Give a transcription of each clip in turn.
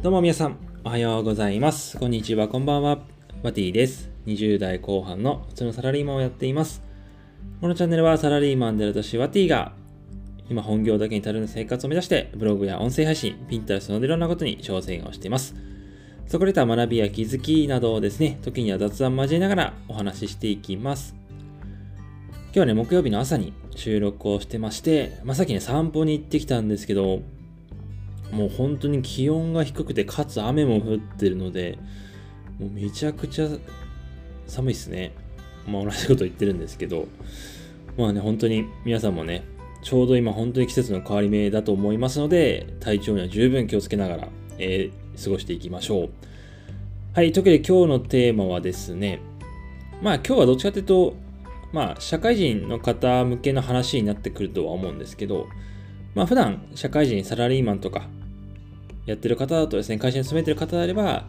どうも皆さん、おはようございます。こんにちは、こんばんは。バティです。20代後半の普通のサラリーマンをやっています。このチャンネルはサラリーマンである私、ワティが、今本業だけに足る生活を目指して、ブログや音声配信、ピンタレストなどいろんなことに挑戦をしています。そこでた学びや気づきなどをですね、時には雑談交えながらお話ししていきます。今日はね、木曜日の朝に収録をしてまして、まあ、さっきね、散歩に行ってきたんですけど、もう本当に気温が低くて、かつ雨も降ってるので、もうめちゃくちゃ寒いですね。まあ同じこと言ってるんですけど、まあね、本当に皆さんもね、ちょうど今本当に季節の変わり目だと思いますので、体調には十分気をつけながら、えー過ごしていきましょう。はい、というわけで今日のテーマはですね、まあ今日はどっちかというと、まあ社会人の方向けの話になってくるとは思うんですけど、まあ普段社会人、サラリーマンとかやってる方だとですね、会社に勤めてる方であれば、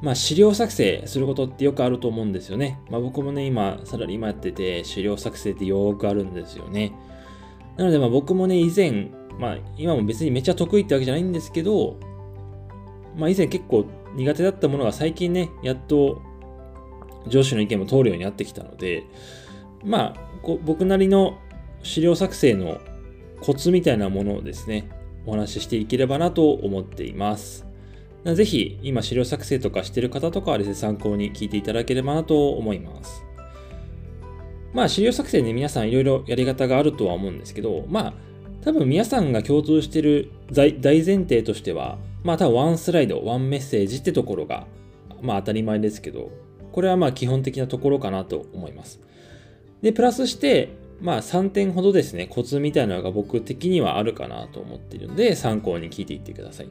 まあ資料作成することってよくあると思うんですよね。まあ僕もね、今サラリーマンやってて資料作成ってよくあるんですよね。なのでまあ僕もね、以前、まあ今も別にめっちゃ得意ってわけじゃないんですけど、まあ以前結構苦手だったものが最近ね、やっと上司の意見も通るようになってきたので、まあこ僕なりの資料作成のコツみたいなものをですね、お話ししていければなと思っています。ぜひ、今資料作成とかしてる方とかはですね、参考に聞いていただければなと思います。まあ、資料作成ね、皆さんいろいろやり方があるとは思うんですけど、まあ、多分皆さんが共通してる大前提としては、まあ多分ワンスライド、ワンメッセージってところが、まあ当たり前ですけど、これはまあ基本的なところかなと思います。で、プラスして、まあ3点ほどですね、コツみたいなのが僕的にはあるかなと思っているので、参考に聞いていってください。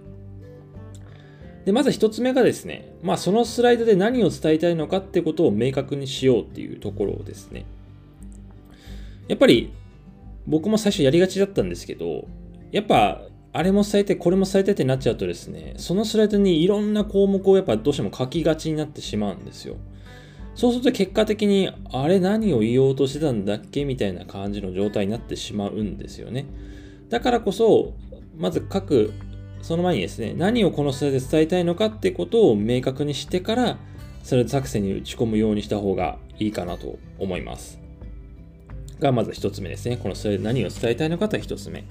で、まず一つ目がですね、まあそのスライドで何を伝えたいのかってことを明確にしようっていうところですね。やっぱり僕も最初やりがちだったんですけど、やっぱあれも伝えて、これも伝えてってなっちゃうとですね、そのスライドにいろんな項目をやっぱどうしても書きがちになってしまうんですよ。そうすると結果的に、あれ何を言おうとしてたんだっけみたいな感じの状態になってしまうんですよね。だからこそ、まず書く、その前にですね、何をこのスライドで伝えたいのかってことを明確にしてから、スライド作成に打ち込むようにした方がいいかなと思います。がまず一つ目ですね。このスライドで何を伝えたいのかという一つ目。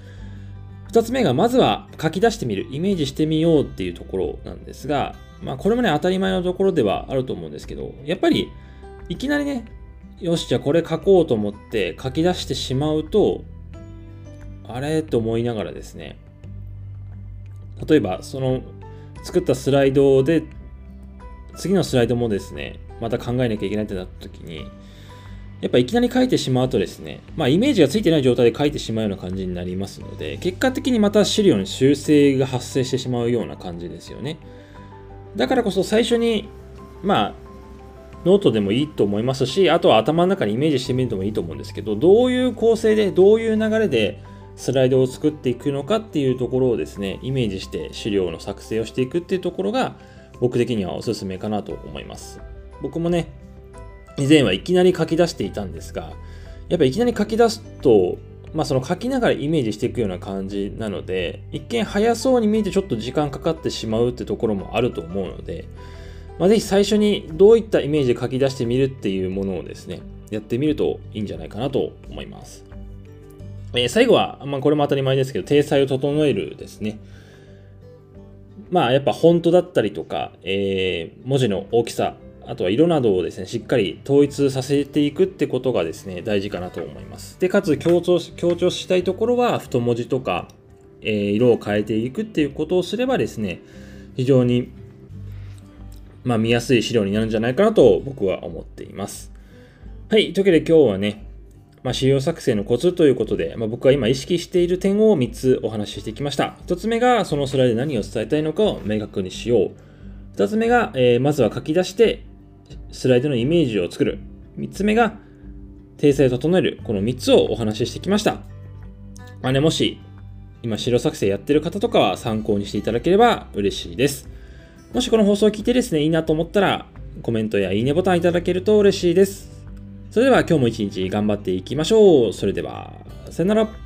二つ目が、まずは書き出してみる、イメージしてみようっていうところなんですが、まあこれもね、当たり前のところではあると思うんですけど、やっぱり、いきなりね、よし、じゃあこれ書こうと思って書き出してしまうと、あれと思いながらですね、例えば、その作ったスライドで、次のスライドもですね、また考えなきゃいけないってなった時に、やっぱいきなり書いてしまうとですね、まあイメージがついてない状態で書いてしまうような感じになりますので、結果的にまた資料に修正が発生してしまうような感じですよね。だからこそ最初に、まあ、ノートでもいいと思いますし、あとは頭の中にイメージしてみるのもいいと思うんですけど、どういう構成で、どういう流れでスライドを作っていくのかっていうところをですね、イメージして資料の作成をしていくっていうところが、僕的にはおすすめかなと思います。僕もね、以前はいきなり書き出していたんですが、やっぱいきなり書き出すと、まあその書きながらイメージしていくような感じなので、一見早そうに見えてちょっと時間かかってしまうってところもあると思うので、まあ、ぜひ最初にどういったイメージで書き出してみるっていうものをですね、やってみるといいんじゃないかなと思います。えー最後は、まあこれも当たり前ですけど、体裁を整えるですね。まあやっぱフォントだったりとか、えー文字の大きさ、あとは色などをですね、しっかり統一させていくってことがですね、大事かなと思います。で、かつ強調し強調したいところは、太文字とか、えー色を変えていくっていうことをすればですね、非常に、まあ、見やすい資料になるんじゃないかなと僕は思っています。はい、というわけで今日はね、まあ、資料作成のコツということで、まあ、僕が今意識している点を3つお話ししてきました。1つ目がそのスライドで何を伝えたいのかを明確にしよう。2つ目が、えーまずは書き出してスライドのイメージを作る。3つ目が訂正を整える。この3つをお話ししてきました。まあね、もし今資料作成やってる方とかは参考にしていただければ嬉しいです。もしこの放送を聞いてですね、いいなと思ったらコメントやいいねボタンいただけると嬉しいです。それでは今日も一日頑張っていきましょう。それでは、さよなら。